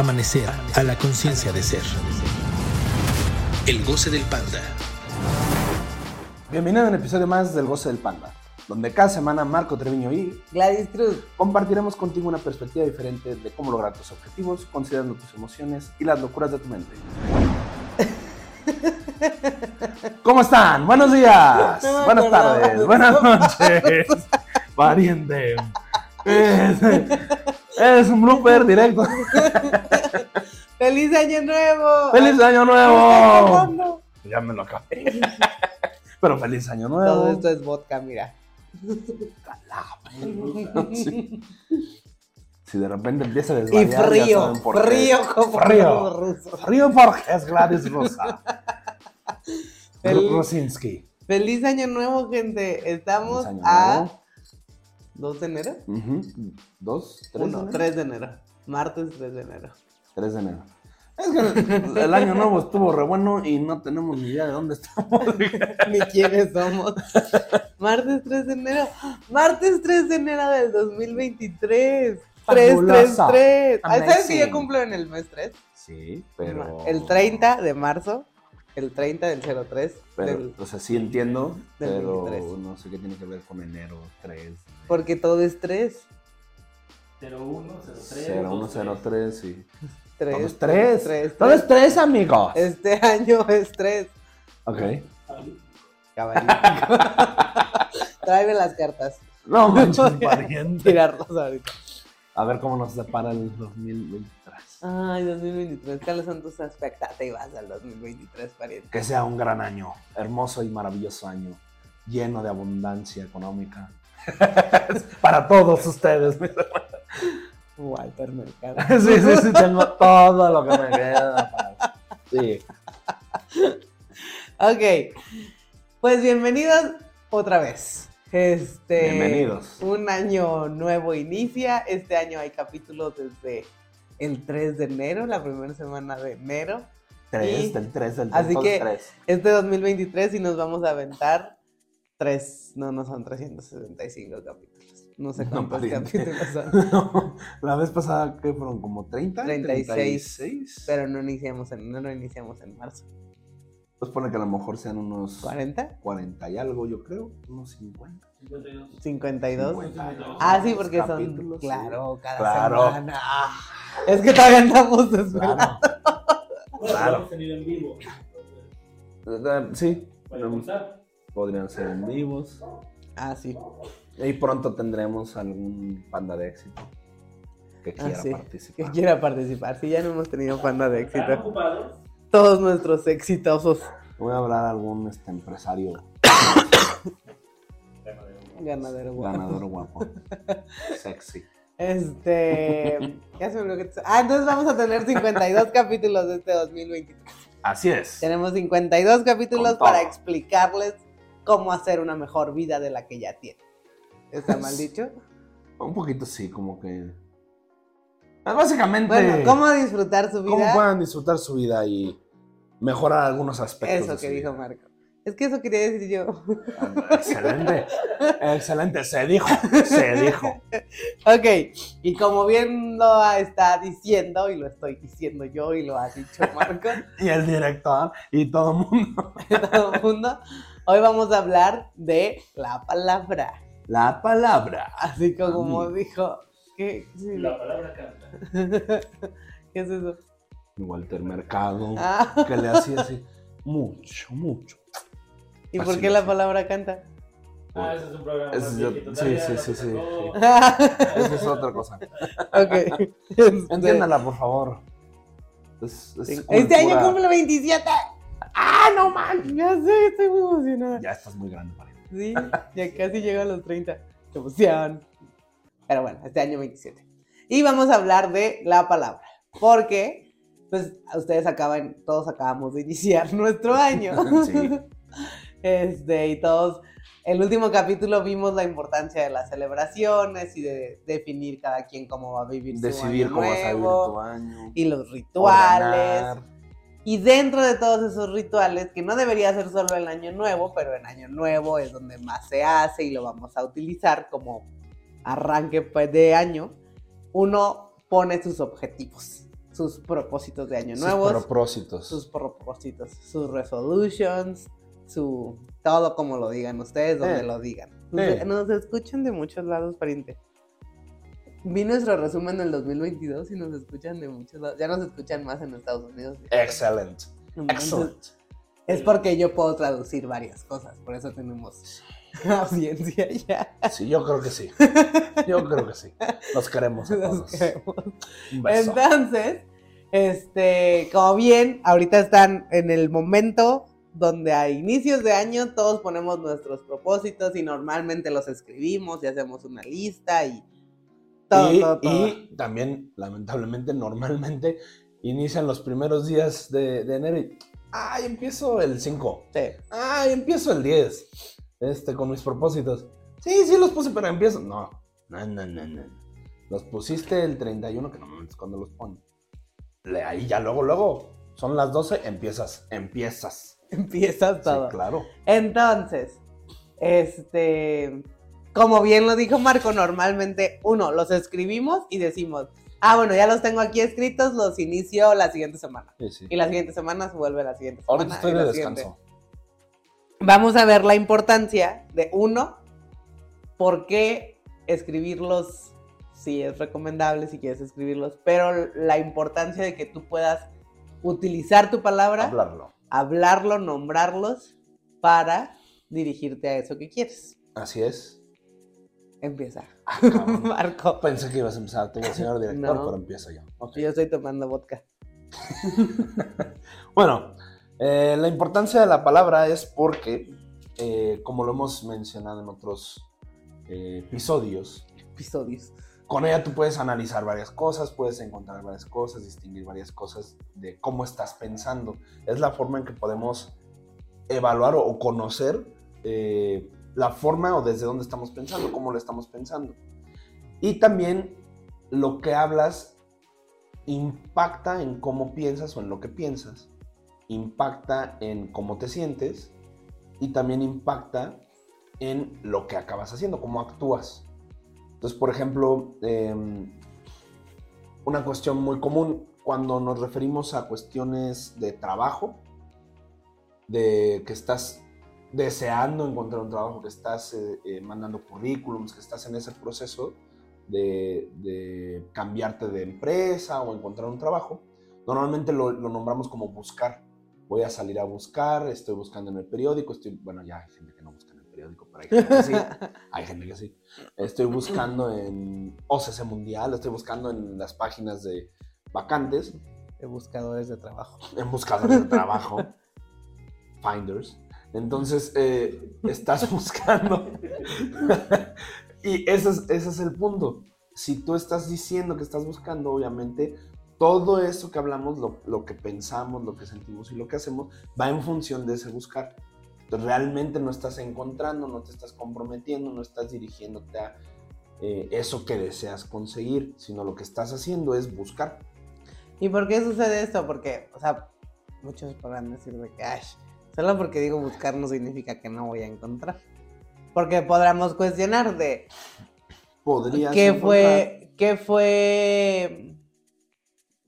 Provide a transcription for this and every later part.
Amanecer a la conciencia de ser. El goce del panda. Bienvenido a un episodio más del Goce del Panda, donde cada semana Marco Treviño y Gladys Cruz. compartiremos contigo una perspectiva diferente de cómo lograr tus objetivos, considerando tus emociones y las locuras de tu mente. ¿Cómo están? Buenos días, No buenas tardes, de buenas noches, pariente. Es, un blooper directo. ¡Feliz Año Nuevo! ¡Feliz Año ¿Qué está Nuevo! Ya me lo acabé. Pero feliz Año Todo Nuevo. esto es vodka, mira. Sí. Si de repente empieza a Y desvariar, ya frío, por frío como Frío. los rusos. Frío porque es Gladys Rosa. El- Rosinski. ¡Feliz Año Nuevo, gente! Estamos Año a Nuevo. 2 de enero. Ujú. ¿Dos? ¿Tres? Uno, de enero? 3 de enero. Martes 3 de enero. Tres de enero. Es que el, año nuevo estuvo re bueno y no tenemos ni idea de dónde estamos. Ni quiénes somos. Martes 3 de enero. Martes 3 de enero del 2023. 3, 3, Fabuloso. 3. ¿Sabes que yo cumplo en el mes 3? Sí, pero. El 30 de marzo, el 30 del 03, Pero, del- o sea, sí entiendo, del pero 23. no sé qué tiene que ver con enero 3. porque todo es 3. 0103. 0103, sí. 3 Todo es 3. 3, Todo es 3, amigos. Este año es 3. Ok. Caballito. Tráeme las cartas. No manches, pariente. Tirarlas ahorita. A ver cómo nos depara el 2023. Ay, 2023. ¿Cuáles son tus expectativas del 2023, pariente? Que sea un gran año, hermoso y maravilloso año, lleno de abundancia económica. Para todos ustedes. mis Walter Mercado. Sí, sí, sí, tengo todo lo que me queda. para- Sí. Ok. Pues bienvenidos otra vez. Este, Bienvenidos. Un año nuevo inicia. Este año hay capítulos desde el 3 de enero, la primera semana de enero. Tres, Y- del 3, del 3, así que- tres. Este 2023 y nos vamos a aventar tres, no, no son 365 capítulos. No sé No, cuántos pariente. capítulos son. La vez pasada, ¿qué fueron? ¿Como 30? 36. 36. Pero no iniciamos en, no, no iniciamos en marzo. Pues pone que a lo mejor sean unos ¿40? 40 y algo, yo creo. Unos 50. 52. 52. 52. Ah, sí, porque son, capítulos, sí. claro, cada Claro. semana. Ah, Es que todavía andamos desvelados. Claro. En vivo. Sí, podrían ser en vivos. Ah, sí. Y pronto tendremos algún panda de éxito que Ah, quiera sí. Que participar. quiera participar. Sí, ya no hemos tenido panda de ¿Están éxito. Todos nuestros exitosos Voy a hablar a algún este, empresario ganaderos. guapos. ganador guapo. Sexy. Este. Ya se me que Ah, entonces vamos a tener 52 capítulos de este 2023. Así es. Tenemos 52 capítulos para explicarles cómo hacer una mejor vida de la que ya tienen. ¿Está mal dicho? Un poquito sí, como que. Pues, Básicamente. Bueno, ¿cómo disfrutar su cómo vida? puedan disfrutar su vida y mejorar algunos aspectos. Eso que dijo. Marco. Es que eso quería decir yo. Excelente. Excelente. Se dijo. Se dijo. Ok, y como bien lo está diciendo, y lo estoy diciendo yo, y lo ha dicho Marco, Y el director y todo el mundo. todo el mundo, hoy vamos a hablar de la palabra. La palabra. Así como dijo. ¿Qué, sí, La palabra canta. ¿Qué es eso? Walter Mercado. Ah, Que le hacía así. Mucho, mucho. ¿Y por qué la palabra canta? Ah, ese es un programa es sí, sí, sí, sí. Esa es otra cosa. ok. Este, Entiéndala, por favor. Es, es Este año cumple 27. ¡Ah, no man! Ya sé, estoy muy emocionada. Ya estás muy grande para Sí, ya casi llego a los 30. ¡Qué emoción! Pero bueno, este año 27. Y vamos a hablar de la palabra. Porque, pues, ustedes acaban, todos acabamos de iniciar nuestro año. Sí. Este, y todos, el último capítulo vimos la importancia de las celebraciones y de definir cada quien cómo va a vivir su Decidir año cómo vas a vivir nuevo, tu año. y los rituales. ordenar. Y dentro de todos esos rituales, que no debería ser solo el año nuevo, pero en año nuevo es donde más se hace y lo vamos a utilizar como arranque pues, de año, uno pone sus objetivos, sus sus propósitos de año Sus nuevos, propósitos. sus propósitos, sus resolutions, su todo como lo digan ustedes, donde Eh. lo digan. Nos, nos escuchan de muchos lados, pariente. Vi nuestro resumen del 2022 y nos escuchan de muchos lados. Ya nos escuchan más en Estados Unidos. Excellent. Entonces, Excellent. Es porque yo puedo traducir varias cosas, por eso tenemos audiencia ya. Sí, yo creo que sí. Yo creo que sí. Los queremos todos. queremos. Un beso. Entonces, este, como bien, ahorita están en el momento donde a inicios de año todos ponemos nuestros propósitos y normalmente los escribimos y hacemos una lista y todo, y, todo, todo. y también, lamentablemente, normalmente inician los primeros días de, de enero y. ¡Ay, empiezo el 5! Sí. ¡Ay, empiezo el 10! Este, con mis propósitos. Sí, sí los puse, pero empiezo. No, no, no, no, no. Los pusiste el 31, que no es cuando los ponen. Ahí ya luego, luego. Son las 12, empiezas, empiezas. Empieza Sí, todo. claro. Entonces, este, como bien lo dijo Marco, normalmente uno, los escribimos y decimos, ah, bueno, ya los tengo aquí escritos, los inicio la siguiente semana. Sí, sí. Y la siguiente semana se vuelve la siguiente semana. Ahorita estoy de siguiente. descanso. Vamos a ver la importancia de uno, por qué escribirlos, si es recomendable, si quieres escribirlos, pero la importancia de que tú puedas utilizar tu palabra, Hablarlo. Hablarlo, nombrarlos para dirigirte a eso que quieres. Así es. Empieza. Ah. Marco. Pensé que ibas a empezar tú, señor director, No. pero empiezo yo. Ok. Yo estoy tomando vodka. Bueno, eh, la importancia de la palabra es porque, eh, como lo hemos mencionado en otros eh, episodios, Episodios. Con ella tú puedes analizar varias cosas, puedes encontrar varias cosas, distinguir varias cosas de cómo estás pensando. Es la forma en que podemos evaluar o, conocer eh, la forma o desde dónde estamos pensando, cómo lo estamos pensando. Y también lo que hablas impacta en cómo piensas o en lo que piensas, impacta en cómo te sientes y también impacta en lo que acabas haciendo, cómo actúas. Entonces, por ejemplo, eh, una cuestión muy común cuando nos referimos a cuestiones de trabajo, de que estás deseando encontrar un trabajo, que estás eh, eh, mandando currículums, que estás en ese proceso de, cambiarte de empresa o encontrar un trabajo, normalmente lo, lo nombramos como buscar. Voy a salir a buscar, estoy buscando en el periódico, estoy, bueno, ya hay gente que no busca periódico, pero hay gente que sí. Hay gente que sí. Estoy buscando en OCC Mundial, estoy buscando en las páginas de vacantes, De buscadores de trabajo. en buscadores de trabajo, Finders. Entonces, eh, estás buscando. y ese es, ese es el punto. Si tú estás diciendo que estás buscando, obviamente, todo eso que hablamos, lo, lo que pensamos, lo que sentimos y lo que hacemos, va en función de ese buscar. Entonces, realmente no estás encontrando, no te estás comprometiendo, no estás dirigiéndote a eh, eso que deseas conseguir, sino lo que estás haciendo es buscar. ¿Y por qué sucede esto? Porque, o sea, muchos podrán decir de que, "Ay, solo porque digo buscar no significa que no voy a encontrar. Porque podríamos cuestionar de Podrías qué encontrar- fue, qué fue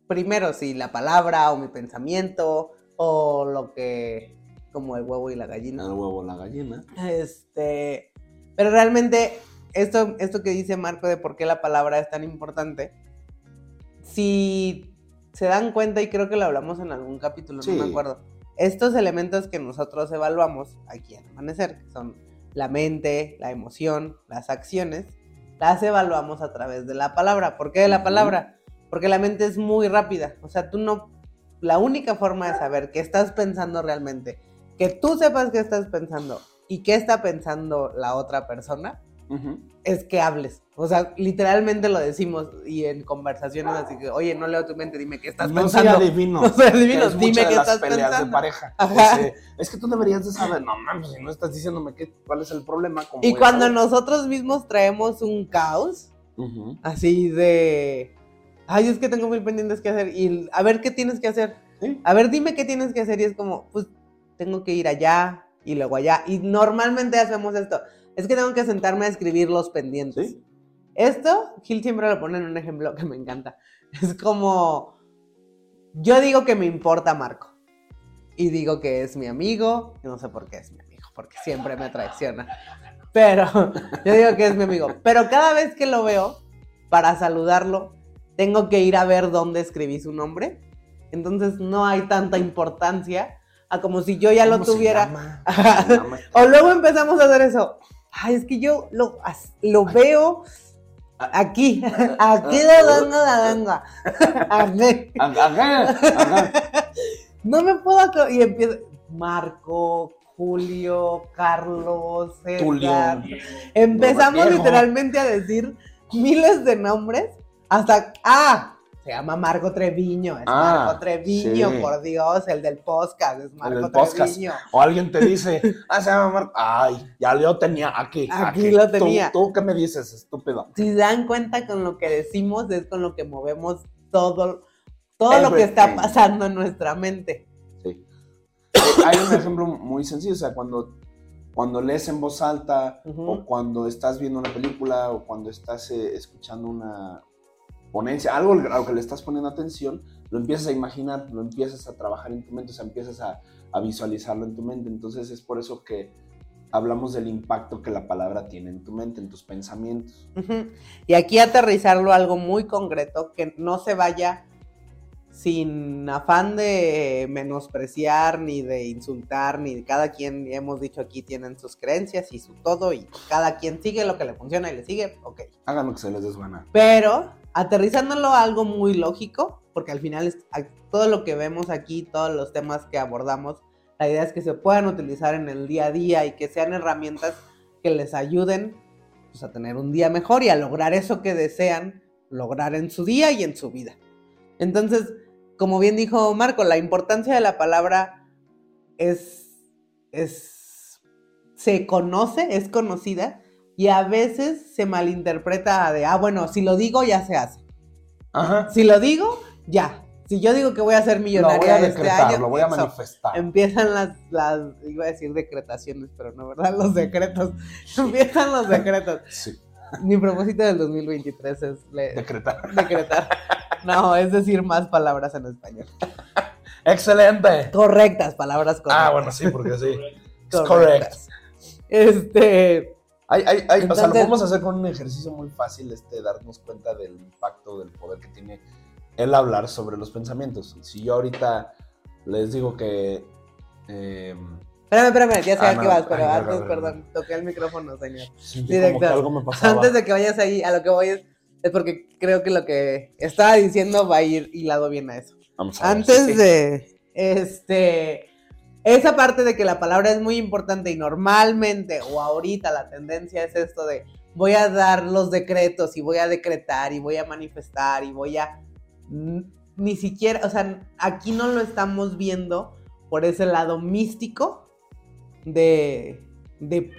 primero, si la palabra o mi pensamiento o lo que, como el huevo y la gallina. el huevo la gallina. Este, pero realmente esto, esto que dice Marco de por qué la palabra es tan importante, si se dan cuenta, y creo que lo hablamos en algún capítulo, Sí. no me acuerdo, estos elementos que nosotros evaluamos aquí en Amanecer, que son la mente, la emoción, las acciones, las evaluamos a través de la palabra. ¿Por qué de la palabra? Porque la mente es muy rápida. O sea, tú no... La única forma de saber qué estás pensando realmente, que tú sepas qué estás pensando y qué está pensando la otra persona, es que hables. O sea, literalmente lo decimos y en conversaciones así que, oye, no leo tu mente, dime qué estás no pensando. adivino. No soy adivino, es dime qué estás peleas pensando. de pareja. Ajá. Ese, es que tú deberías de saber. No mames, si no estás diciéndome qué, cuál es el problema. ¿cómo Y cuando nosotros mismos traemos un caos, Ujú. así de, ay, es que tengo mil pendientes que hacer y a ver qué tienes que hacer. Sí. A ver, dime qué tienes que hacer y es como, pues tengo que ir allá y luego allá. Y normalmente hacemos esto. Es que tengo que sentarme a escribir los pendientes. Sí. Esto, Gil siempre lo pone en un ejemplo que me encanta. Es como Yo digo que me importa Marco. Y digo que es mi amigo. y No sé por qué es mi amigo, porque siempre me traiciona. Pero yo digo que es mi amigo. Pero cada vez que lo veo, para saludarlo, tengo que ir a ver dónde escribí su nombre. Entonces no hay tanta importancia a como si yo ya lo ¿Cómo se tuviera. llama? Llama- O luego empezamos a hacer eso. Ay, es que yo lo, lo veo aquí. Aquí de venga, de venga. Aquí. Ajá, ajá. No me puedo. Y empieza. Marco, Julio, Carlos. Tulio. Empezamos literalmente a decir miles de nombres hasta. ¡Ah! Se llama Marco Treviño. Es Ah, Marco Treviño, sí. por Dios. El del podcast. Es Marco del podcast. Treviño. O alguien te dice, ah, se llama Marco. Ay, ya lo tenía aquí. Aquí lo Tú- tenía. ¿Tú, qué me dices, estúpido? si se dan cuenta con lo que decimos, es con lo que movemos todo, todo lo que está pasando en nuestra mente. Sí. Hay un ejemplo muy sencillo, o sea, cuando, cuando lees en voz alta, o cuando estás viendo una película, o cuando estás eh, escuchando una ponencia, algo a lo que le estás poniendo atención, lo empiezas a imaginar, lo empiezas a trabajar en tu mente, o sea, empiezas a, a visualizarlo en tu mente. Entonces es por eso que hablamos del impacto que la palabra tiene en tu mente, en tus pensamientos. Y aquí aterrizarlo a algo muy concreto, que no se vaya sin afán de menospreciar, ni de insultar, ni cada quien, hemos dicho aquí, tienen sus creencias y su todo, y cada quien sigue lo que le funciona y le sigue, ok. Hagan lo que se les desgana. Pero aterrizándolo a algo muy lógico, porque al final es- todo lo que vemos aquí, todos los temas que abordamos, la idea es que se puedan utilizar en el día a día y que sean herramientas que les ayuden pues, a tener un día mejor y a lograr eso que desean lograr en su día y en su vida. Entonces, como bien dijo Marco, la importancia de la palabra es, es se conoce, es conocida, y a veces se malinterpreta de, ah, bueno, si lo digo ya se hace. Ajá. Si lo digo, ya. Si yo digo que voy a ser Lo millonaria voy a este decretar, año, lo voy a manifestar. Empiezan las, las, iba a decir decretaciones, pero no, ¿verdad? Los decretos. Empiezan los decretos. Sí, Mi propósito del 2023 es le- decretar. decretar. No, es decir más palabras en español. ¡Excelente! Correctas, palabras correctas. Ah, bueno, sí, porque sí. Es correcto. Correctas. Este, Hay, hay, hay, o sea, lo podemos hacer con un ejercicio muy fácil, este, darnos cuenta del impacto, del poder que tiene el hablar sobre los pensamientos. Si yo ahorita les digo que... eh, espérame, espérame, ya sé Ah, a qué no. vas, pero Ay, antes, perdón, perdón, toqué el micrófono, señor. sentí Directo. como que algo me. Antes de que vayas ahí, a lo que voy es, es porque creo que lo que estaba diciendo va a ir hilado bien a eso. Vamos a ver, Antes sí, sí. de, este, esa parte de que la palabra es muy importante y normalmente o ahorita la tendencia es esto de voy a dar los decretos y voy a decretar y voy a manifestar y voy a... Ni siquiera, o sea, aquí no lo estamos viendo por ese lado místico de, de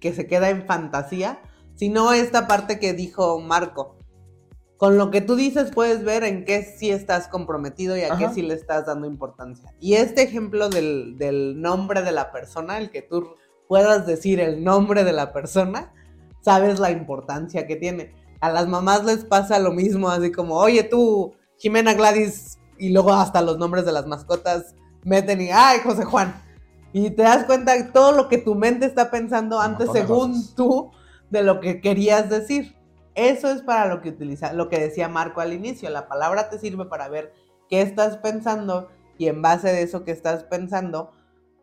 que se queda en fantasía, sino esta parte que dijo Marco. Con lo que tú dices puedes ver en qué sí estás comprometido y a qué sí le estás dando importancia. Y este ejemplo del, del nombre de la persona, el que tú puedas decir el nombre de la persona, sabes la importancia que tiene. A las mamás les pasa lo mismo, así como, oye tú, Jimena Gladys, y luego hasta los nombres de las mascotas meten y, ay, José Juan. Y te das cuenta de todo lo que tu mente está pensando antes, según tú, de lo que querías decir. Eso es para lo que utiliza, lo que decía Marco al inicio. La palabra te sirve para ver qué estás pensando y en base de eso que estás pensando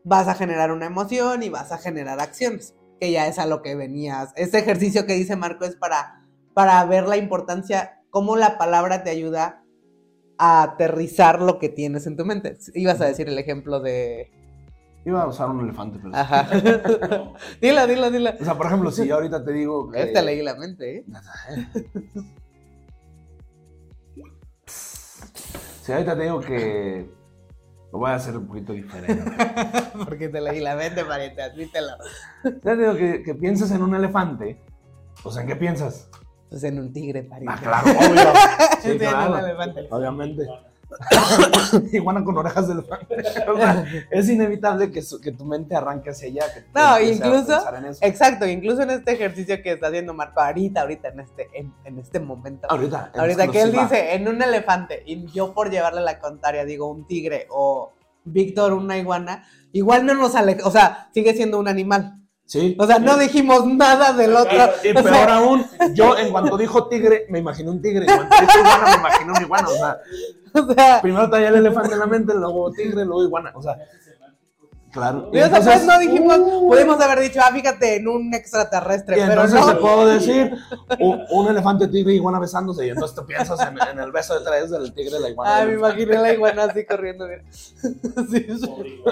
vas a generar una emoción y vas a generar acciones, que ya es a lo que venías. Este ejercicio que dice Marco es para, para ver la importancia, cómo la palabra te ayuda a aterrizar lo que tienes en tu mente. Ibas a decir el ejemplo de... Iba a usar un elefante, pero... Ajá. dilo, dilo, dilo. O sea, por ejemplo, si yo ahorita te digo que... Este leí la mente, ¿eh? Si ahorita te digo que... Lo voy a hacer un poquito diferente. Porque te leí la mente, pariente, admítelo. Si te digo que, que piensas en un elefante, pues ¿en qué piensas? Pues en un tigre, pariente. Ah, claro, obvio. Sí, Sí, en un elefante. Obviamente. iguana con orejas de elefante. O sea, es inevitable que, su- que tu mente arranque hacia allá. Que No, incluso-. Exacto, incluso en este ejercicio que está haciendo Marco ahorita, ahorita, en este, en, en este momento. Ahorita. Ahorita que él dice en un elefante y yo por llevarle la contraria digo un tigre o Víctor una iguana, igual no nos aleja, o sea, sigue siendo un animal. Sí. O sea, no dijimos nada del otro. Y O peor sea, aún, yo en cuanto dijo tigre, me imaginé un tigre. En cuanto dijo iguana, me imaginé un iguana. O sea, o sea, primero traía el elefante en la mente, luego tigre, luego iguana. O sea, claro. y, o sea, pues no dijimos, uh, pudimos haber dicho, ah, fíjate, en un extraterrestre, Y pero entonces no. te puedo decir un, un elefante, tigre y iguana besándose. Y entonces te piensas en, en el beso de tres del tigre y la iguana. Ah, me imaginé la iguana así corriendo. mira. Sí, sí.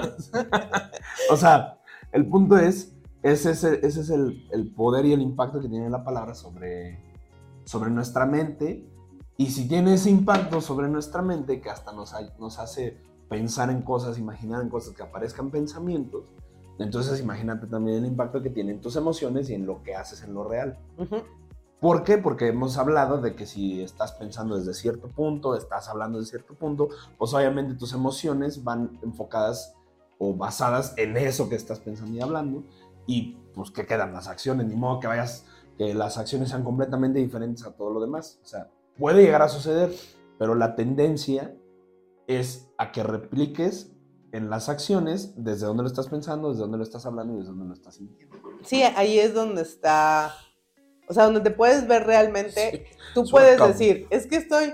O sea, el punto es, ese es, el, ese es el, el poder y el impacto que tiene la palabra sobre, sobre nuestra mente. Y si tiene ese impacto sobre nuestra mente, que hasta nos, hace pensar en cosas, imaginar en cosas, que aparezcan pensamientos, entonces imagínate también el impacto que tiene en tus emociones y en lo que haces en lo real. Ujú. ¿Por qué? Porque hemos hablado de que si estás pensando desde cierto punto, estás hablando de cierto punto, pues obviamente tus emociones van enfocadas o basadas en eso que estás pensando y hablando. Y pues que quedan las acciones, ni modo que vayas, que las acciones sean completamente diferentes a todo lo demás. O sea, puede llegar a suceder, pero la tendencia es a que repliques en las acciones desde donde lo estás pensando, desde donde lo estás hablando y desde donde lo estás sintiendo. Sí, ahí es donde está, o sea, donde te puedes ver realmente, tú Suena puedes decir, es que estoy,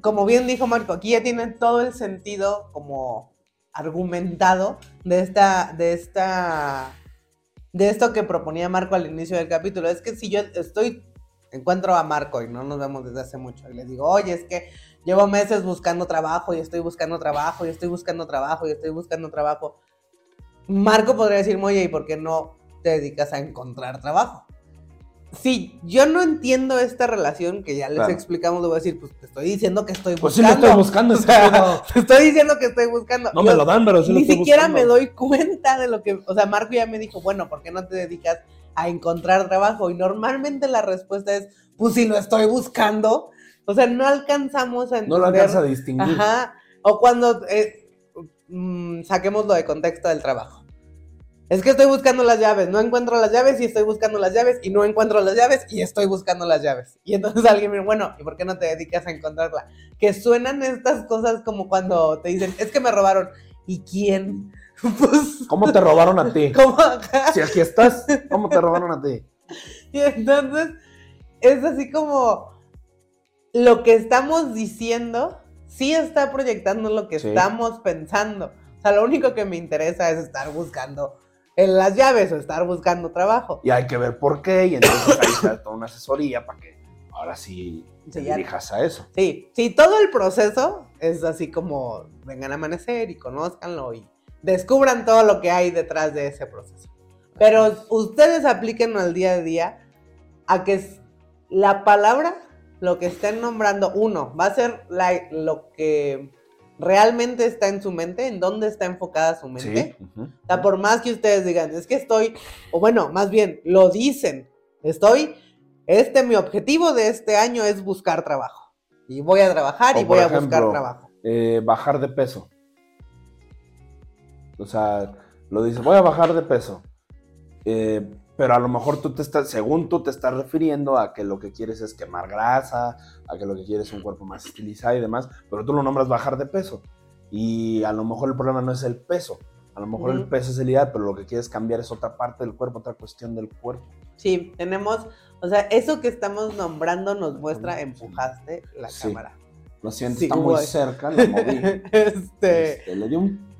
como bien dijo Marco, aquí ya tiene todo el sentido como argumentado de esta, de esta, de esto que proponía Marco al inicio del capítulo. Es que si yo estoy, encuentro a Marco y no nos vemos desde hace mucho y le digo, oye, es que llevo meses buscando trabajo y estoy buscando trabajo y estoy buscando trabajo y estoy buscando trabajo. Marco podría decirme, oye, ¿y por qué no te dedicas a encontrar trabajo? Si yo no entiendo esta relación que ya les Claro. explicamos, le voy a decir, pues te estoy diciendo que estoy Pues sí lo buscando. estoy buscando, O sea, te estoy diciendo que estoy buscando. No Yo me lo dan, pero sí lo Ni estoy siquiera buscando. me doy cuenta de lo que, o sea, Marco ya me dijo, bueno, ¿por qué no te dedicas a encontrar trabajo? Y normalmente la respuesta es, pues si lo estoy buscando. O sea, no alcanzamos a entender. No lo alcanza a distinguir. Ajá. O cuando eh, mm, saquemos lo de contexto del trabajo. Es que estoy buscando las llaves, no encuentro las llaves y estoy buscando las llaves y no encuentro las llaves y estoy buscando las llaves. Y entonces alguien me dice, bueno, ¿y por qué no te dedicas a encontrarla? Que suenan estas cosas como cuando te dicen, es que me robaron. ¿Y quién? Pues, ¿Cómo te robaron a ti? ¿cómo? Si aquí estás, ¿cómo te robaron a ti? Y entonces es así como lo que estamos diciendo sí está proyectando lo que Sí. estamos pensando. O sea, lo único que me interesa es estar buscando en las llaves o estar buscando trabajo. Y hay que ver por qué, y entonces ahí está toda una asesoría para que ahora sí te Sí, dirijas a eso. Sí, sí, todo el proceso es así como vengan a amanecer y conózcanlo y descubran todo lo que hay detrás de ese proceso. Pero ustedes aplíquenlo al día a día a que la palabra, lo que estén nombrando, uno, va a ser la- lo que realmente está en su mente, en dónde está enfocada su mente. Sí. O sea, por más que ustedes digan, es que estoy, o bueno, más bien, lo dicen, estoy, este, mi objetivo de este año es buscar trabajo. Y voy a trabajar y O, voy a buscar trabajo. Eh, bajar de peso. O sea, lo dices, voy a bajar de peso. Eh, pero a lo mejor tú te estás, según tú te estás refiriendo a que lo que quieres es quemar grasa, a que lo que quieres es un cuerpo más estilizado y demás, pero tú lo nombras bajar de peso. Y a lo mejor el problema no es el peso, a lo mejor el Ujú. peso es el ideal, pero lo que quieres cambiar es otra parte del cuerpo, otra cuestión del cuerpo. Sí, tenemos, o sea, eso que estamos nombrando nos muestra, empujaste la Sí. cámara. Lo siento, Sí, está muy güey. cerca, lo moví. este, Este, le di un...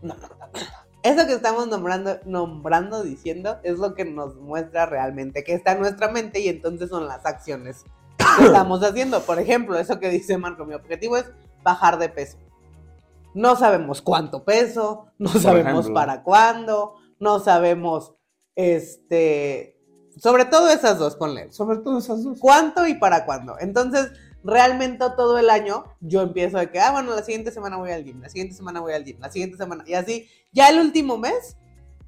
eso que estamos nombrando, nombrando, diciendo, es lo que nos muestra realmente que está en nuestra mente y entonces son las acciones que estamos haciendo. Por ejemplo, eso que dice Marco, mi objetivo es bajar de peso. No sabemos cuánto peso, no sabemos ejemplo. para cuándo, no sabemos, este, sobre todo esas dos, ponle. Sobre todo esas dos. ¿Cuánto y para cuándo? Entonces, realmente todo el año yo empiezo de que, ah, bueno, la siguiente semana voy al gym, la siguiente semana voy al gym, la siguiente semana, y así, ya el último mes,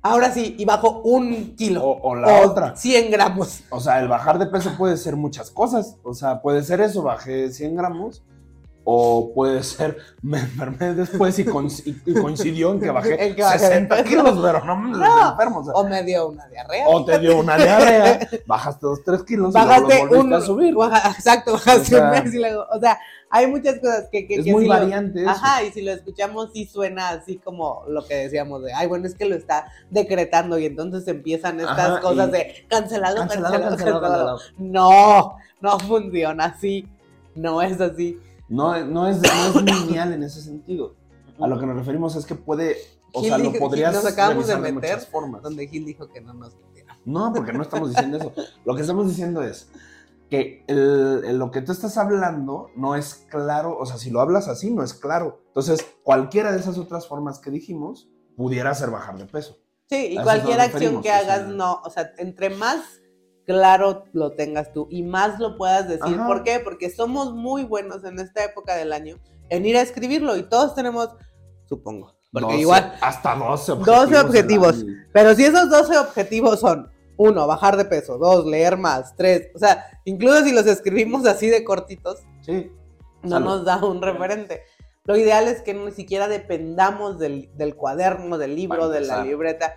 ahora sí, y bajo un kilo. O, o la otra. 100 gramos. O sea, el bajar de peso puede ser muchas cosas. O sea, puede ser eso, bajé 100 gramos. O puede ser, me enfermé después y, y- y coincidió en que bajé En que bajé de 60 peso. kilos, pero no me No. enfermo. o me dio una diarrea. o te dio una diarrea, bajaste dos, tres kilos y Bajaste luego volviste un. a subir. baja- exacto, bajaste O sea, un mes y luego. O sea, hay muchas cosas que. que es que muy si lo- variante eso. Ajá, y si lo escuchamos, sí suena así como lo que decíamos de, ay, bueno, es que lo está decretando y entonces empiezan estas Ajá, cosas y- de cancelado, cancelado, Cancelado, cancelado, cancelado, No, no funciona así. No es así. No, no, es, no es lineal en ese sentido. A lo que nos referimos es que puede, o Gil sea, lo podrías nos acabamos de meter muchas formas. Donde Gil dijo que no nos metiera. No, porque no estamos diciendo eso. Lo que estamos diciendo es que el- el- lo que tú estás hablando no es claro, o sea, si lo hablas así, no es claro. Entonces, cualquiera de esas otras formas que dijimos pudiera hacer bajar de peso. Sí, y cualquier acción que o sea. hagas, no, o sea, entre más claro lo tengas tú y más lo puedas decir. Ajá. ¿Por qué? Porque somos muy buenos en esta época del año en ir a escribirlo y todos tenemos, supongo, porque 12, igual, Hasta 12 objetivos. 12 objetivos. pero si esos 12 objetivos son, uno, bajar de peso, dos, leer más, tres, o sea, incluso si los escribimos así de cortitos, Sí. no Sale. nos da un referente. Lo ideal es que ni siquiera dependamos del, del cuaderno, del libro, de la libreta,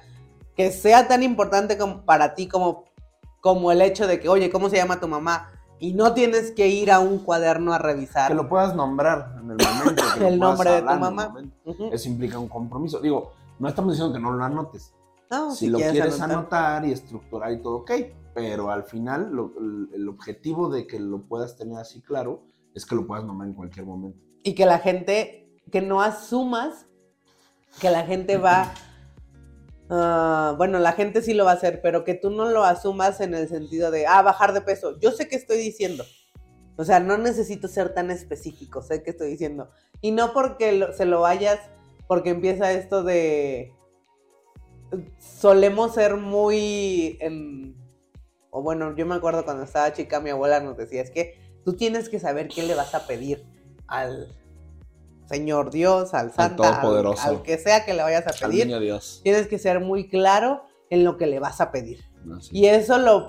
que sea tan importante como para ti como, como el hecho de que, oye, ¿cómo se llama tu mamá? Y no tienes que ir a un cuaderno a revisar. Que lo puedas nombrar en el momento. que El nombre de tu mamá. momento. Ujú. Eso implica un compromiso. Digo, no estamos diciendo que no lo anotes. No, si, lo quieres quieres anotar. anotar y estructurar y todo, ok. Pero al final, lo- el, el objetivo de que lo puedas tener así claro es que lo puedas nombrar en cualquier momento. Y que la gente, que no asumas que la gente va, ah, bueno, la gente sí lo va a hacer, pero que tú no lo asumas en el sentido de, ah, bajar de peso. Yo sé qué estoy diciendo. O sea, no necesito ser tan específico, sé qué estoy diciendo. Y no porque se lo vayas, porque empieza esto de... Solemos ser muy... en- o bueno, yo me acuerdo cuando estaba chica, mi abuela nos decía, es que tú tienes que saber qué le vas a pedir al Señor Dios, al Santa, al, Todopoderoso. al que sea que le vayas a Al pedir. niño Dios. Tienes que ser muy claro en lo que le vas a pedir. No, sí. Y eso lo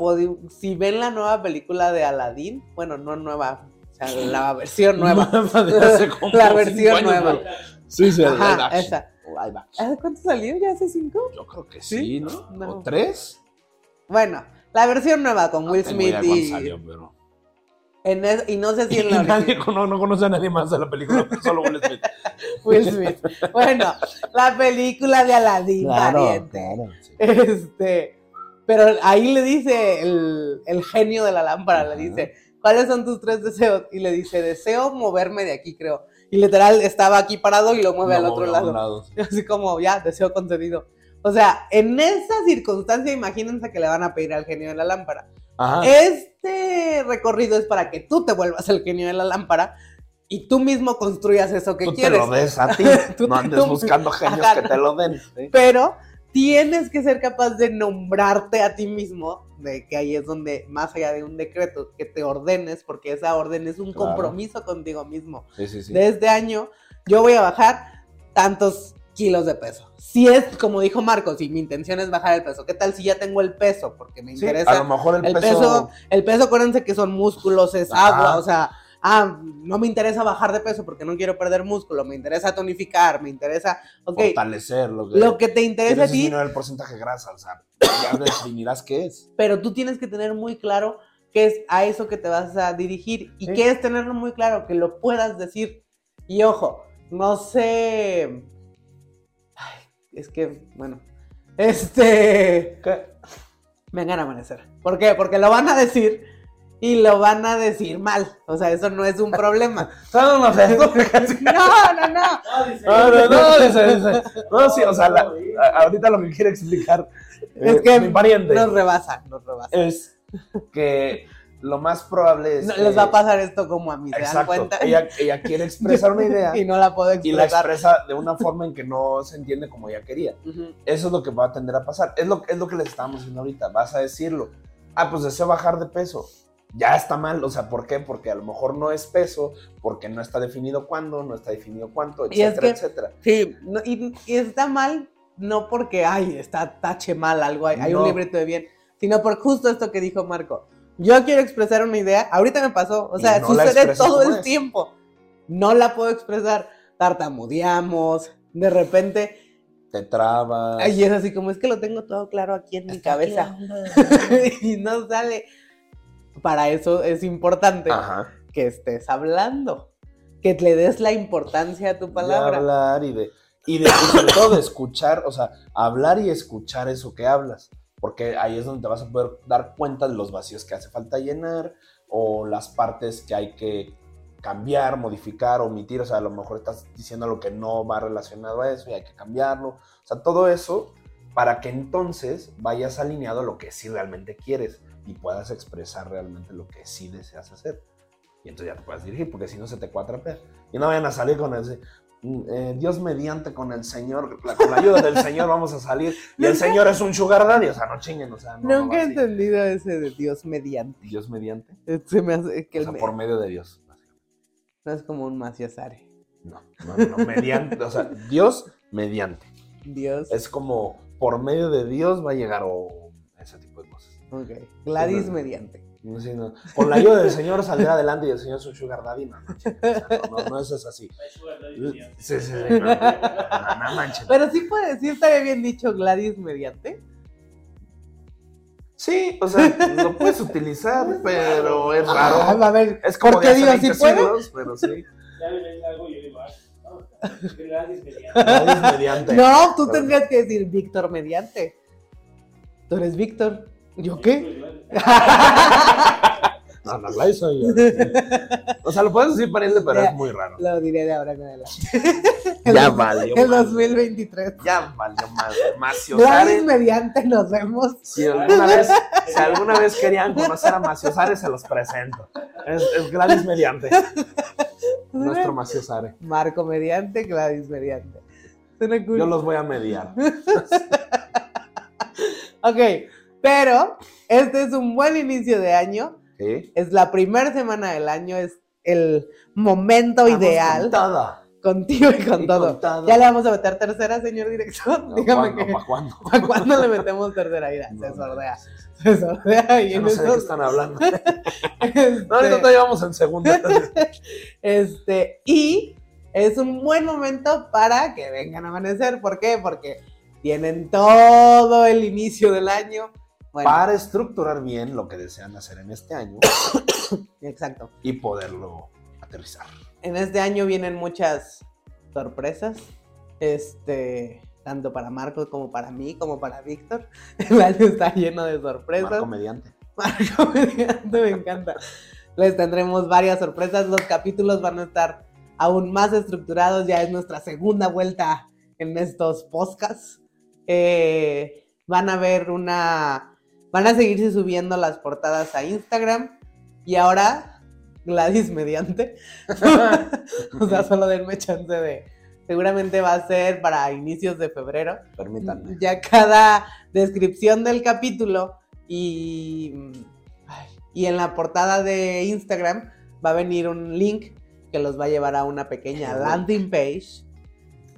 si ven la nueva película de Aladdin, bueno, no nueva, o sea, la versión nueva. La versión nueva. Sí, sí, Ajá, esa. Live action. ¿Hace cuánto salió? ¿Ya hace cinco? Yo creo que ¿Sí? sí, ¿no? No. ¿O tres? Bueno, la versión nueva con No Will Smith y, salió, pero... en es- y no sé si Y en la nadie cono- no conoce a nadie más de la película, solo Will Smith. Will Smith. Bueno, la película de Aladdin, pariente. sí. Este, pero ahí le dice el, el genio de la lámpara, le Ajá. dice, ¿cuáles son tus tres deseos? Y le dice, deseo moverme de aquí, creo. Y literal estaba aquí parado y lo mueve al otro un lado. sí. Así como, ya, deseo concedido. O sea, en esa circunstancia, imagínense que le van a pedir al genio de la lámpara. Ajá. Este recorrido es para que tú te vuelvas el genio de la lámpara y tú mismo construyas eso que Tú te quieres. lo des a ti. Tú- no andes tú- buscando genios Ajá. que te lo den. ¿sí? pero tienes que ser capaz de nombrarte a ti mismo, de que ahí es donde, más allá de un decreto, que te ordenes, porque esa orden es un Claro. compromiso contigo mismo. Sí, sí, sí. De este año yo voy a bajar tantos kilos de peso. Si es, como dijo Marcos, si mi intención es bajar el peso, ¿qué tal si ya tengo el peso? Porque me Sí, interesa. a lo mejor el, el peso, peso, el peso, acuérdense que son músculos, es Ajá. agua, o sea, ah, no me interesa bajar de peso porque no quiero perder músculo, me interesa tonificar, me interesa, ok, fortalecer lo que, lo que te interesa a quieres ti, el porcentaje de grasa, o sea, ya definirás qué es. pero tú tienes que tener muy claro qué es a eso que te vas a dirigir y Sí. qué es tenerlo muy claro, que lo puedas decir. Y ojo, no sé, es que, bueno, este, vengan a amanecer. ¿Por qué? Porque lo van a decir y lo van a decir mal. O sea, eso no es un problema. No, no. No, no, no. No, dice. No, no, no, dice, dice. No, sí, o sea, la- ahorita lo que quiere explicar Es eh, que mi pariente nos rebasan, nos rebasan. es que lo más probable es No, que- les va a pasar esto como a mí, ¿se dan Exacto. cuenta? Ella, ella quiere expresar una idea y no la puedo y la expresar. expresa de una forma en que no se entiende como ella quería. Ujú. Eso es lo que va a tender a pasar. Es lo, es lo que les estábamos diciendo ahorita. Vas a decirlo. Ah, pues deseo bajar de peso. Ya está mal. O sea, ¿por qué? Porque a lo mejor no es peso, porque no está definido cuándo, no está definido cuánto, Y es etcétera, que- etcétera. Sí, no- y, y está mal, no porque, ay, está tache mal algo, hay, hay un No. libreto de bien, sino por justo esto que dijo Marco. Yo quiero expresar una idea, ahorita me pasó, o sea, no sucede todo el es. tiempo. no la puedo expresar, tartamudeamos, de repente, Te trabas. y es así como es que lo tengo todo claro aquí en mi Está cabeza y no sale. Para eso es importante Ajá. que estés hablando, que le des la importancia a tu De palabra. hablar y de, y de, y sobre todo de escuchar, o sea, hablar y escuchar eso que hablas. Porque ahí es donde te vas a poder dar cuenta de los vacíos que hace falta llenar o las partes que hay que cambiar, modificar, omitir. O sea, a lo mejor estás diciendo lo que no va relacionado a eso y hay que cambiarlo. O sea, todo eso para que entonces vayas alineado a lo que sí realmente quieres y puedas expresar realmente lo que sí deseas hacer. Y entonces ya te puedes dirigir, porque si no se te cuatrapea. Y no vayan a salir con ese. "Mm, eh, Dios mediante con el Señor, con la ayuda del Señor vamos a salir. Y el Señor es un sugar daddy, o sea, no chinguen, o sea, no, no Nunca va he entendido ese de Dios mediante. Dios mediante, Se me hace que o sea, me- por medio de Dios. no es como un maciasare. No, no, no, no, mediante, o sea, Dios mediante. Dios. Es como por medio de Dios va a llegar o ese tipo de cosas. Ok. Gladys no. mediante. No, sí, no. Con la ayuda del Señor saldrá adelante y el Señor es un sugar daddy, no, no, no, no, no, eso es así. Sí, sí, sí, no, no. Pero sí puede, sí estaría bien dicho Gladys mediante. Sí, o sea, lo puedes utilizar, pero es Ah, raro. a ver, Es como ¿por de qué hace digo 20 sí puede? siglos, pero sí. Ya me ven algo y yo digo, no, gracias, mediante. Gladys mediante. No, tú Pero- tendrías que decir Víctor mediante. Tú eres Víctor. ¿Yo qué? No, no, Gladys soy yo. O sea, lo puedes decir pariente, pero Ya. es muy raro. Lo diré de ahora en adelante. Ya valió. El madre. 2023. Ya valió más. Macio Gladys Sare. mediante, nos vemos. Si alguna vez, si alguna vez querían conocer a Macio Sare, se los presento. Es, es Gladys mediante. Nuestro Macio Sare. Marco mediante, Gladys mediante. Yo los voy a mediar. Ok, pero este es un buen inicio de año. ¿Sí? Es la primera semana del año, es el momento ideal. Con. Contigo y con Y todo. con. Ya le vamos a meter tercera, señor director. No, Dígame ¿cuándo? que. ¿Para cuándo? ¿Para cuándo le metemos tercera? Mira, No, se sordea. Se sordea y Yo en no sé de qué están hablando. este, No, ahorita todavía vamos en segunda. este, y es un buen momento para que vengan a amanecer. ¿Por qué? Porque tienen todo el inicio del año. Bueno, Para estructurar bien lo que desean hacer en este año exacto. y poderlo aterrizar. En este año vienen muchas sorpresas. Este, tanto para Marcos como para mí, como para Víctor. El año está lleno de sorpresas. Marco mediante. Marco mediante, me encanta. Les tendremos varias sorpresas. Los capítulos van a estar aún más estructurados. Ya es nuestra segunda vuelta en estos podcasts. Eh, van a ver una. Van a seguirse subiendo las portadas a Instagram. Y ahora, Gladys mediante. o sea, solo denme chance de. Seguramente va a ser para inicios de febrero Permítanme. ya cada descripción del capítulo y, y en la portada de Instagram va a venir un link que los va a llevar a una pequeña landing page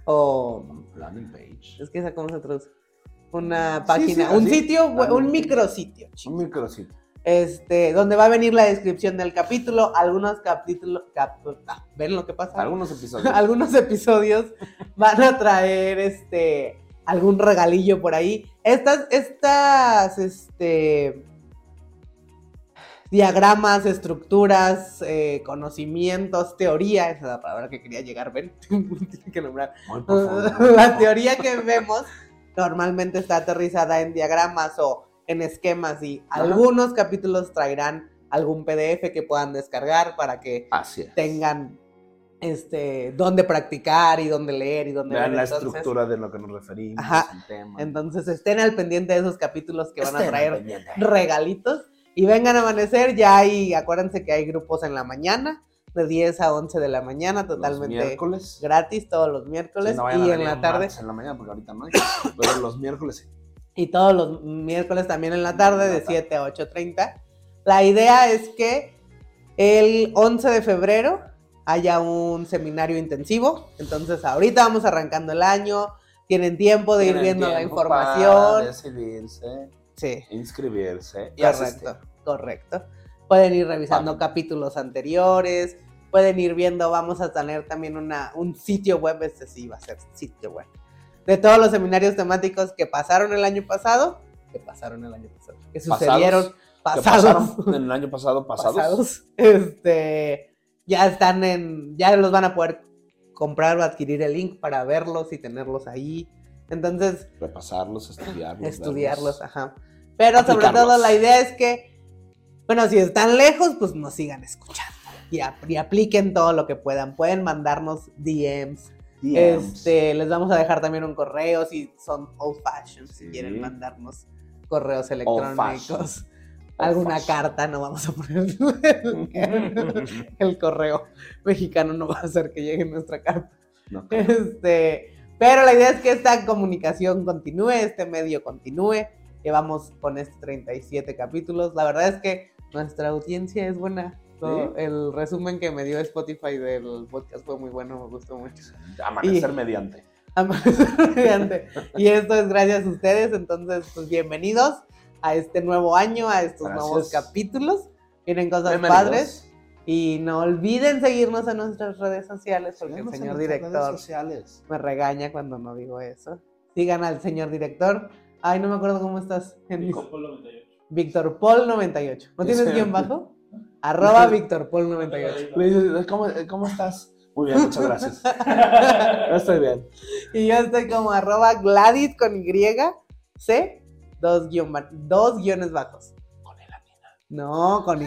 o Landing page. es que esa cómo se traduce una página, sí, un así. sitio, un micrositio, Un micrositio. este, donde va a venir la descripción del capítulo, algunos capítulos, cap- ah, ven lo que pasa, Algunos episodios. algunos episodios van a traer este algún regalillo por ahí. Estas, estas, este diagramas, estructuras, eh, conocimientos, teoría, esa es la palabra que quería llegar, ven, tiene que nombrar. Muy profundo, muy La teoría que vemos normalmente está aterrizada en diagramas o en esquemas y Ajá. algunos capítulos traerán algún PDF que puedan descargar para que Así es. tengan este dónde practicar y dónde leer y dónde Vean ver. la Entonces, estructura de lo que nos referimos, Ajá. el tema. entonces estén al pendiente de esos capítulos que van a traer regalitos y vengan a amanecer. Ya hay, acuérdense que hay grupos en la mañana, de 10 a 11 de la mañana, Los totalmente miércoles. gratis todos los miércoles Sí, no y en la tarde. en la mañana porque ahorita no hay. Pero los miércoles sí. Y todos los miércoles también en la tarde, de tarde. 7 a 8.30. La idea es que el 11 de febrero haya un seminario intensivo. Entonces, ahorita vamos arrancando el año. Tienen tiempo de ir Tienen viendo la información. Para decidirse, Sí, inscribirse y asistir. correcto, correcto. Pueden ir revisando Vale. capítulos anteriores. pueden ir viendo. Vamos a tener también una, un sitio web, este sí va a ser sitio web, de todos los seminarios temáticos que pasaron el año pasado, que pasaron el año pasado, que Pasados, sucedieron, ¿Qué pasados, pasaron en el año pasado? ¿Pasados? pasados, este, ya están en, ya los van a poder comprar o adquirir el link para verlos y tenerlos ahí. Entonces, Repasarlos, estudiarlos. estudiarlos, verlos. ajá. Pero sobre todo la idea es que, bueno, si están lejos, pues nos sigan escuchando y, y apliquen todo lo que puedan. Pueden mandarnos DMs. DMs. Este, les vamos a dejar también un correo si son old fashion, si Sí. quieren mandarnos correos electrónicos. Alguna carta, no vamos a poner el, el correo mexicano, no va a hacer que llegue nuestra carta. No. Este, pero la idea es que esta comunicación continúe, este medio continúe. Llevamos con estos 37 capítulos. La verdad es que nuestra audiencia es buena. ¿Sí? El resumen que me dio Spotify del podcast fue muy bueno, me gustó mucho. Amanecer Y- mediante. Mediante. y esto es gracias a ustedes. Entonces, pues bienvenidos a este nuevo año, a estos Gracias. nuevos capítulos. Vienen cosas padres. Y no olviden seguirnos en nuestras redes sociales porque Síganos el señor director me regaña cuando no digo eso. Sigan al señor director. Ay, no me acuerdo cómo estás. En mis- Con 98. Víctor Paul 98. ¿No tienes guion bajo? Arroba Víctor Paul 98. Le dices, ¿cómo, cómo estás? Muy bien, muchas gracias. Yo estoy bien. Y yo estoy como arroba Gladys con Y, C, dos, guion dos guiones bajos. Con el latina. No, con Y.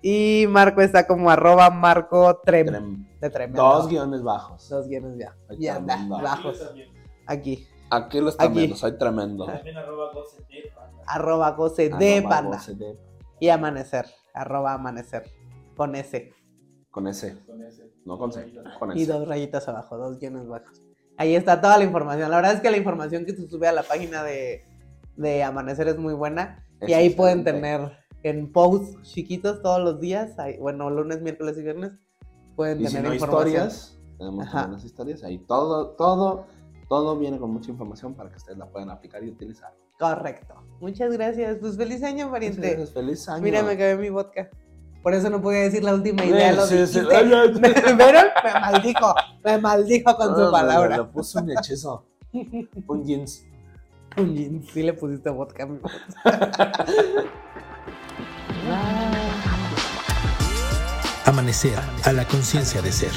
Y Marco está como arroba Marco Trem. Trem- De tremendo. Dos guiones bajos. Dos guiones ya. Ya bajos. Aquí. Aquí lo están Aquí. viendo, soy tremendo. También arroba goce de panda. Arroba goce de Arroba panda. goce de- Y amanecer. Arroba amanecer. Con S. Con ese. no con C, con Y ese. dos rayitas abajo, dos guiones bajos. Ahí está toda la información. La verdad es que la información que se sube a la página de, de Amanecer es muy buena. y Es ahí pueden tener en posts chiquitos todos los días. ahí- bueno, lunes, miércoles y viernes. Pueden Y si tener no información. historias, tenemos las historias. Ahí todo, todo, todo viene con mucha información para que ustedes la puedan aplicar y utilizar. Correcto. Muchas gracias. Pues feliz año, Muchas pariente. gracias, Feliz año. Mira, me acabé mi vodka. Por eso no podía decir la última idea. Sí, lo sí, sí. dijiste. Ay, ay, ¿Me vieron? Me maldijo. Me maldijo con No, su me- palabra. Le puso un hechizo. un jeans. Un gin. Sí le pusiste vodka a mi Amanecer a la conciencia de ser.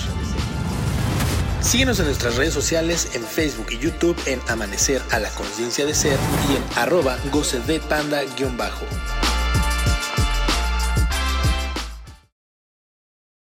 Síguenos en nuestras redes sociales en Facebook y YouTube en Amanecer a la conciencia de ser y en arroba goce